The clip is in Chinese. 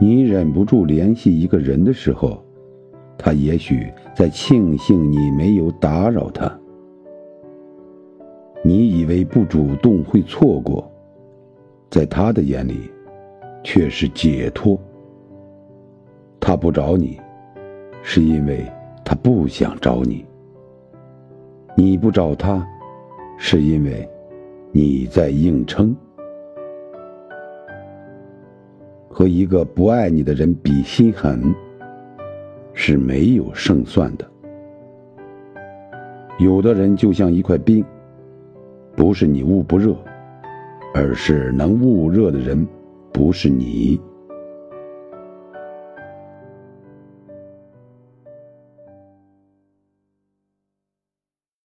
你忍不住联系一个人的时候，他也许在庆幸你没有打扰他。你以为不主动会错过，在他的眼里，却是解脱。他不找你，是因为他不想找你；你不找他，是因为你在硬撑。和一个不爱你的人比心狠，是没有胜算的。有的人就像一块冰，不是你捂不热，而是能捂热的人不是你。